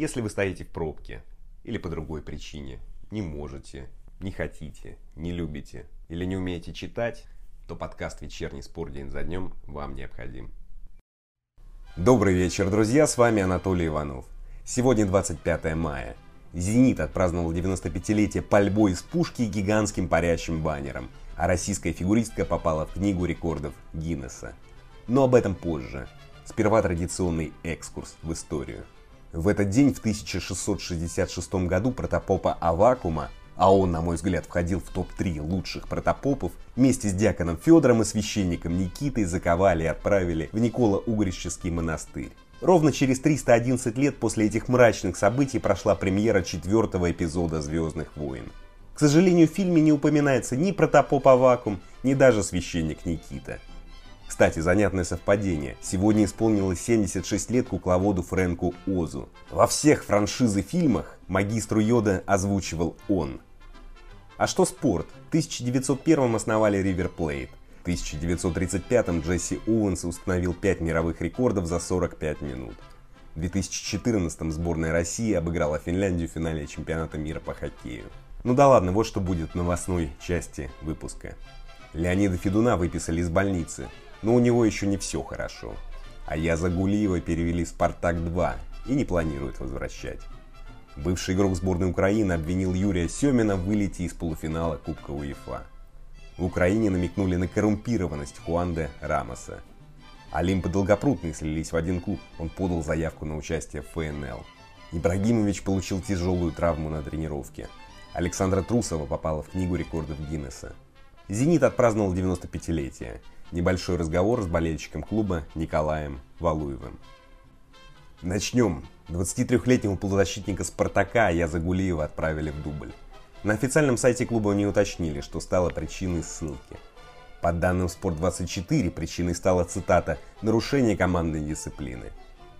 Если вы стоите в пробке или по другой причине, не можете, не хотите, не любите или не умеете читать, то подкаст «Вечерний спор день за днем» вам необходим. Добрый вечер, друзья, с вами Анатолий Иванов. Сегодня 25 мая. «Зенит» отпраздновал 95-летие пальбой из пушки гигантским парящим баннером, а российская фигуристка попала в книгу рекордов Гиннесса. Но об этом позже. Сперва традиционный экскурс в историю – в этот день, в 1666 году, протопопа Авакума, а он, на мой взгляд, входил в топ-3 лучших протопопов, вместе с диаконом Федором и священником Никитой заковали и отправили в Никола-Угрищеский монастырь. Ровно через 311 лет после этих мрачных событий прошла премьера четвертого эпизода «Звездных войн». К сожалению, в фильме не упоминается ни протопоп Авакум, ни даже священник Никита – кстати, занятное совпадение. Сегодня исполнилось 76 лет кукловоду Фрэнку Озу. Во всех франшизы фильмах магистру Йода озвучивал он. А что спорт? В 1901 основали River Plate. В 1935 Джесси Оуэнс установил 5 мировых рекордов за 45 минут. В 2014 сборная России обыграла Финляндию в финале чемпионата мира по хоккею. Ну да ладно, вот что будет в новостной части выпуска. Леонида Федуна выписали из больницы но у него еще не все хорошо. А я Гулиева перевели в «Спартак-2» и не планирует возвращать. Бывший игрок сборной Украины обвинил Юрия Семина в вылете из полуфинала Кубка УЕФА. В Украине намекнули на коррумпированность Хуанде Рамоса. Олимп и Долгопрудный слились в один клуб, он подал заявку на участие в ФНЛ. Ибрагимович получил тяжелую травму на тренировке. Александра Трусова попала в книгу рекордов Гиннесса. «Зенит» отпраздновал 95-летие. Небольшой разговор с болельщиком клуба Николаем Валуевым. Начнем. 23-летнего полузащитника «Спартака» Яза Гулиева отправили в дубль. На официальном сайте клуба не уточнили, что стало причиной ссылки. По данным «Спорт-24» причиной стала, цитата, «нарушение командной дисциплины».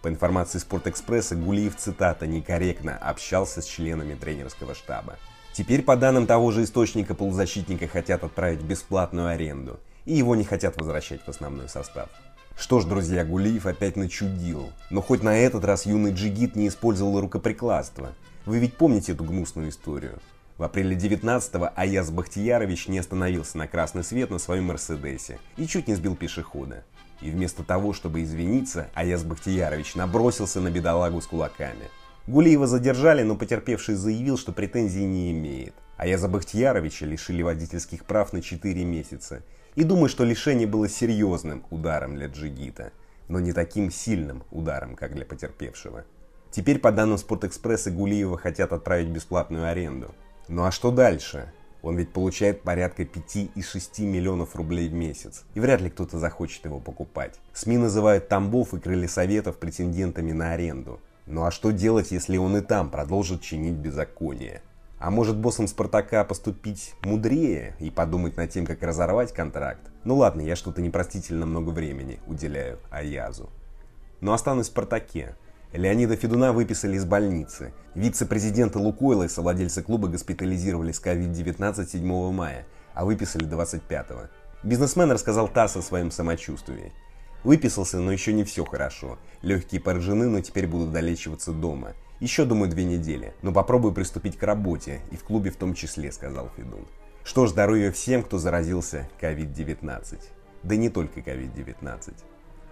По информации «Спортэкспресса», Гулиев, цитата, «некорректно общался с членами тренерского штаба». Теперь, по данным того же источника, полузащитника хотят отправить в бесплатную аренду – и его не хотят возвращать в основной состав. Что ж, друзья, Гулиев опять начудил. Но хоть на этот раз юный джигит не использовал рукоприкладство. Вы ведь помните эту гнусную историю? В апреле 19-го Аяз Бахтиярович не остановился на красный свет на своем Мерседесе и чуть не сбил пешехода. И вместо того, чтобы извиниться, Аяз Бахтиярович набросился на бедолагу с кулаками. Гулиева задержали, но потерпевший заявил, что претензий не имеет. Аяза Бахтияровича лишили водительских прав на 4 месяца и думаю, что лишение было серьезным ударом для Джигита, но не таким сильным ударом, как для потерпевшего. Теперь, по данным Спортэкспресса, Гулиева хотят отправить бесплатную аренду. Ну а что дальше? Он ведь получает порядка 5 и 6 миллионов рублей в месяц. И вряд ли кто-то захочет его покупать. СМИ называют Тамбов и Крылья Советов претендентами на аренду. Ну а что делать, если он и там продолжит чинить беззаконие? А может боссом Спартака поступить мудрее и подумать над тем, как разорвать контракт? Ну ладно, я что-то непростительно много времени уделяю Аязу. Но останусь в Спартаке. Леонида Федуна выписали из больницы. Вице-президента Лукойла и совладельца клуба госпитализировали с COVID-19 7 мая, а выписали 25-го. Бизнесмен рассказал ТАСС о своем самочувствии. Выписался, но еще не все хорошо. Легкие поражены, но теперь будут долечиваться дома. Еще, думаю, две недели, но попробую приступить к работе, и в клубе в том числе, сказал Федун. Что ж, здоровья всем, кто заразился COVID-19. Да не только COVID-19.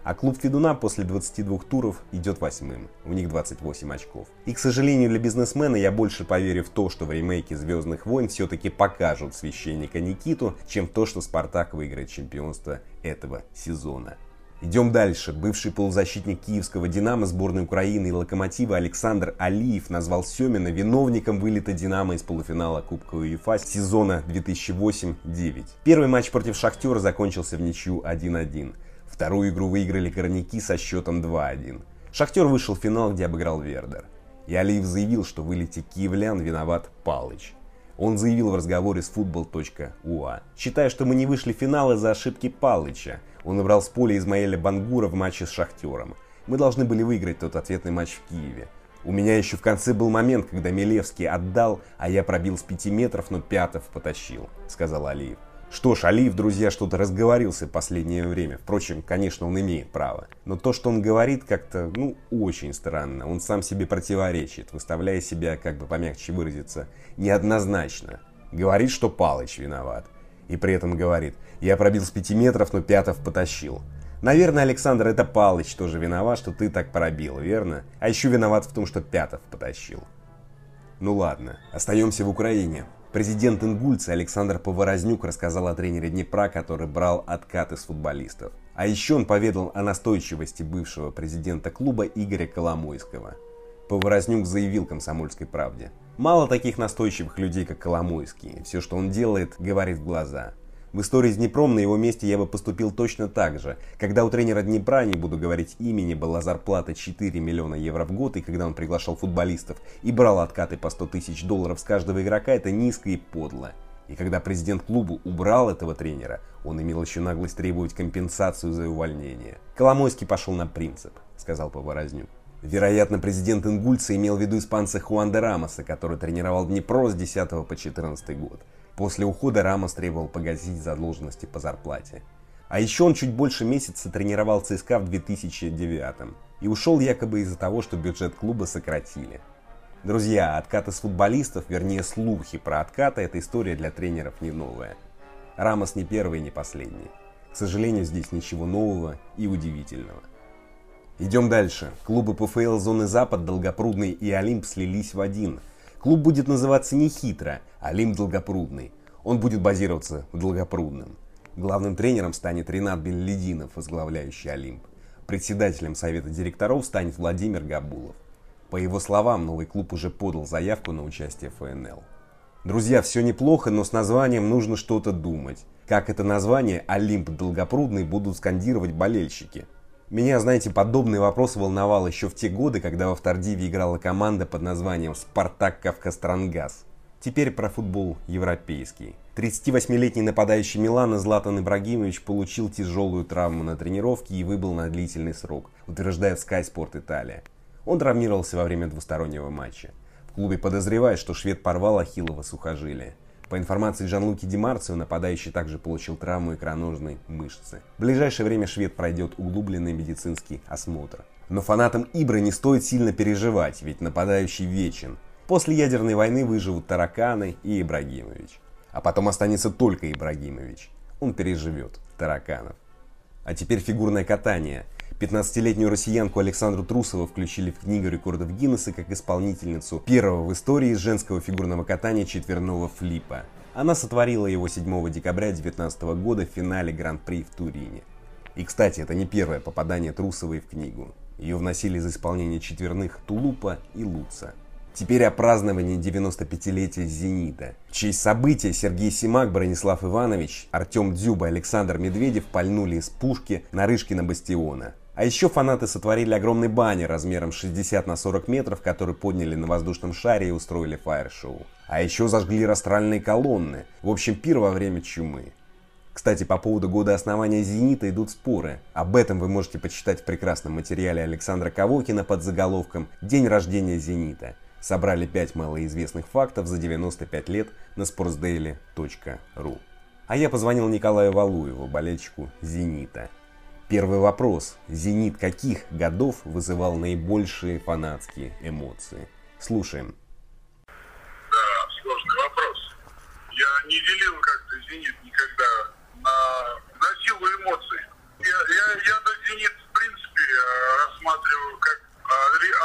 А клуб Федуна после 22 туров идет восьмым. У них 28 очков. И, к сожалению, для бизнесмена я больше поверю в то, что в ремейке «Звездных войн» все-таки покажут священника Никиту, чем в то, что «Спартак» выиграет чемпионство этого сезона. Идем дальше. Бывший полузащитник киевского «Динамо» сборной Украины и «Локомотива» Александр Алиев назвал Семина виновником вылета «Динамо» из полуфинала Кубка УЕФА сезона 2008-9. Первый матч против «Шахтера» закончился в ничью 1-1. Вторую игру выиграли «Корняки» со счетом 2-1. «Шахтер» вышел в финал, где обыграл «Вердер». И Алиев заявил, что в вылете киевлян виноват Палыч. Он заявил в разговоре с football.ua. «Считаю, что мы не вышли в финал из-за ошибки Палыча. Он набрал с поля Измаэля Бангура в матче с Шахтером. Мы должны были выиграть тот ответный матч в Киеве. У меня еще в конце был момент, когда Милевский отдал, а я пробил с 5 метров, но Пятов потащил», — сказал Алиев. Что ж, Алиев, друзья, что-то разговорился в последнее время. Впрочем, конечно, он имеет право. Но то, что он говорит, как-то, ну, очень странно. Он сам себе противоречит, выставляя себя, как бы помягче выразиться, неоднозначно. Говорит, что Палыч виноват. И при этом говорит, я пробил с пяти метров, но Пятов потащил. Наверное, Александр, это Палыч тоже виноват, что ты так пробил, верно? А еще виноват в том, что Пятов потащил. Ну ладно, остаемся в Украине. Президент Ингульца Александр Поворознюк рассказал о тренере Днепра, который брал откаты с футболистов. А еще он поведал о настойчивости бывшего президента клуба Игоря Коломойского. Поворознюк заявил «Комсомольской правде». Мало таких настойчивых людей, как Коломойский. Все, что он делает, говорит в глаза. В истории с Днепром на его месте я бы поступил точно так же. Когда у тренера Днепра, не буду говорить имени, была зарплата 4 миллиона евро в год, и когда он приглашал футболистов и брал откаты по 100 тысяч долларов с каждого игрока, это низко и подло. И когда президент клуба убрал этого тренера, он имел еще наглость требовать компенсацию за увольнение. Коломойский пошел на принцип, сказал Поворознюк. Вероятно, президент Ингульца имел в виду испанца Хуан де Рамоса, который тренировал Днепро с 10 по 14 год. После ухода Рамос требовал погасить задолженности по зарплате. А еще он чуть больше месяца тренировал ЦСКА в 2009 и ушел якобы из-за того, что бюджет клуба сократили. Друзья, откаты с футболистов, вернее слухи про откаты, эта история для тренеров не новая. Рамос не первый и не последний. К сожалению, здесь ничего нового и удивительного. Идем дальше. Клубы ПФЛ зоны Запад, Долгопрудный и Олимп слились в один – Клуб будет называться не хитро, а Лим Долгопрудный. Он будет базироваться в Долгопрудном. Главным тренером станет Ренат Бельлидинов, возглавляющий Олимп. Председателем совета директоров станет Владимир Габулов. По его словам, новый клуб уже подал заявку на участие в ФНЛ. Друзья, все неплохо, но с названием нужно что-то думать. Как это название «Олимп Долгопрудный» будут скандировать болельщики – меня, знаете, подобный вопрос волновал еще в те годы, когда во Втордиве играла команда под названием «Спартак Кавкастрангаз». Теперь про футбол европейский. 38-летний нападающий Милана Златан Ибрагимович получил тяжелую травму на тренировке и выбыл на длительный срок, утверждает Sky Sport Italia. Он травмировался во время двустороннего матча. В клубе подозревают, что швед порвал ахиллово сухожилие. По информации Джанлуки Димарцио, нападающий также получил травму икроножной мышцы. В ближайшее время швед пройдет углубленный медицинский осмотр. Но фанатам Ибры не стоит сильно переживать, ведь нападающий вечен. После ядерной войны выживут Тараканы и Ибрагимович. А потом останется только Ибрагимович. Он переживет Тараканов. А теперь фигурное катание – 15-летнюю россиянку Александру Трусову включили в книгу рекордов Гиннесса как исполнительницу первого в истории женского фигурного катания четверного флипа. Она сотворила его 7 декабря 2019 года в финале Гран-при в Турине. И, кстати, это не первое попадание Трусовой в книгу. Ее вносили за исполнение четверных Тулупа и Луца. Теперь о праздновании 95-летия «Зенита». В честь события Сергей Симак, Бронислав Иванович, Артем Дзюба и Александр Медведев пальнули из пушки Нарышкина бастиона. А еще фанаты сотворили огромный баннер размером 60 на 40 метров, который подняли на воздушном шаре и устроили фаер-шоу. А еще зажгли растральные колонны. В общем, пир во время чумы. Кстати, по поводу года основания «Зенита» идут споры. Об этом вы можете почитать в прекрасном материале Александра Ковокина под заголовком «День рождения «Зенита». Собрали 5 малоизвестных фактов за 95 лет на sportsdaily.ru. А я позвонил Николаю Валуеву, болельщику «Зенита». Первый вопрос. «Зенит» каких годов вызывал наибольшие фанатские эмоции? Слушаем. Да, сложный вопрос. Я не делил как-то «Зенит» никогда на, на силу эмоций. Я, я, я на «Зенит» в принципе рассматриваю как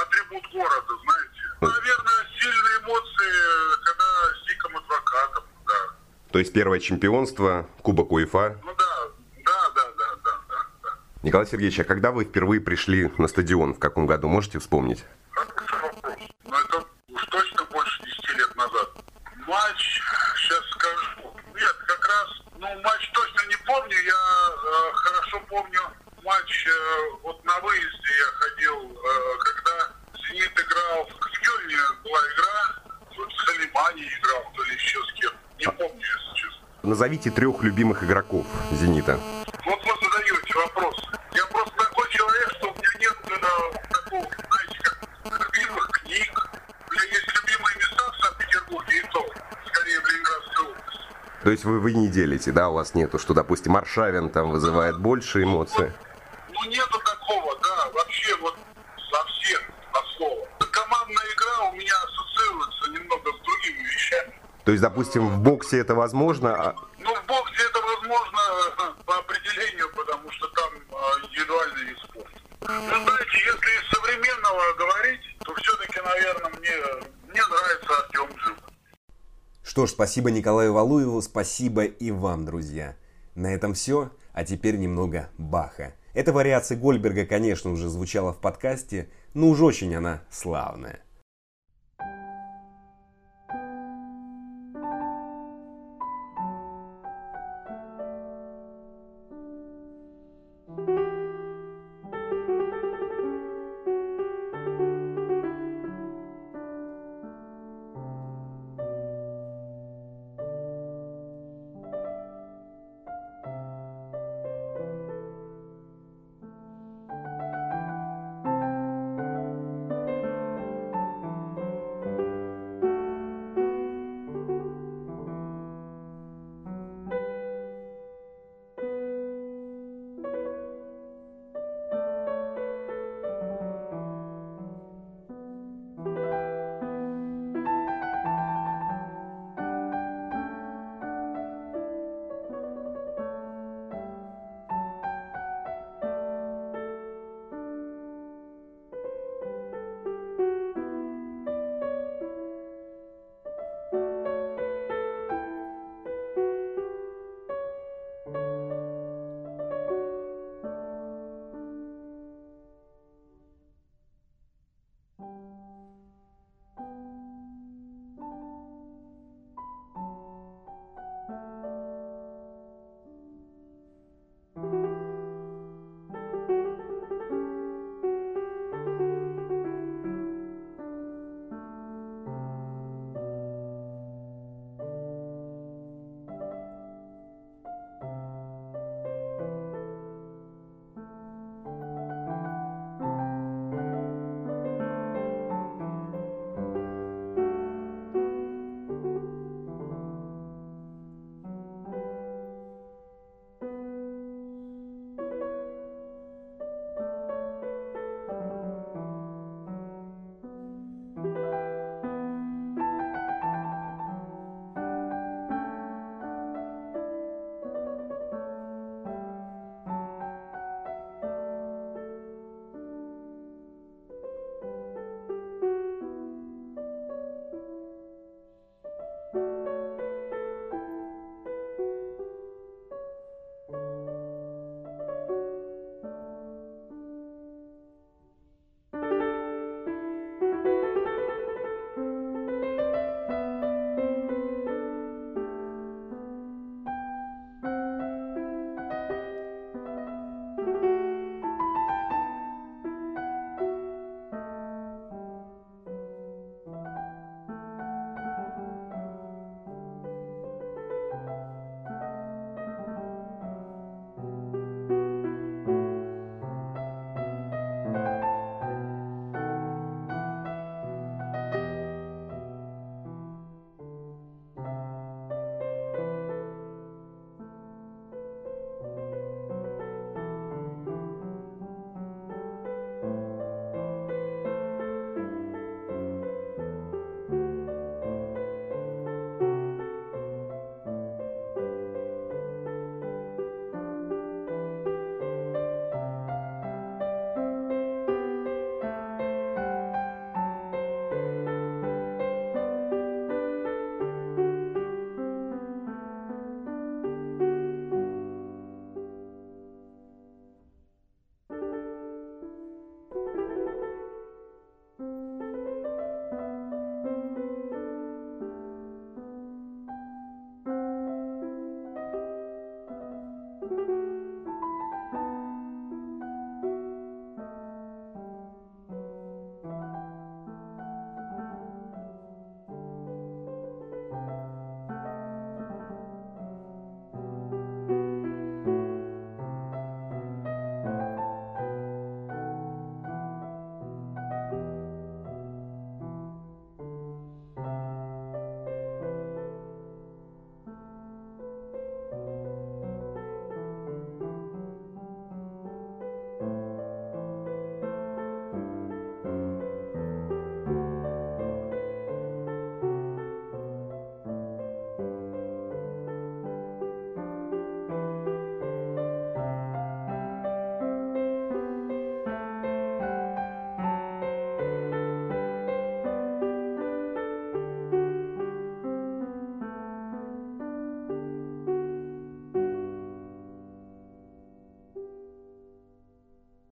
атрибут города, знаете. Наверное, сильные эмоции, когда с диком адвокатом, да. То есть первое чемпионство, Кубок УЕФА? Ну Николай Сергеевич, а когда вы впервые пришли на стадион? В каком году? Можете вспомнить? Ну, это уж точно больше 10 лет назад. Матч, сейчас скажу. Нет, как раз, ну, матч точно не помню. Я э, хорошо помню матч, э, вот на выезде я ходил, э, когда «Зенит» играл в Кёльне, была игра, с Халимани играл, то ли еще с кем. Не помню, если честно. Назовите трех любимых игроков «Зенита». То есть вы, вы не делите, да, у вас нету, что, допустим, Аршавин там вызывает больше эмоций? Ну, нету такого, да, вообще вот совсем от слова. Командная игра у меня ассоциируется немного с другими вещами. То есть, допустим, в боксе это возможно, а... Ну, в боксе это возможно э, по определению, потому что там э, индивидуальный вид спорта. Ну, знаете, если из современного говорить, то все-таки, наверное, мне, мне нравится Артем Жив. Что ж, спасибо Николаю Валуеву, спасибо и вам, друзья. На этом все, а теперь немного Баха. Эта вариация Гольберга, конечно, уже звучала в подкасте, но уж очень она славная.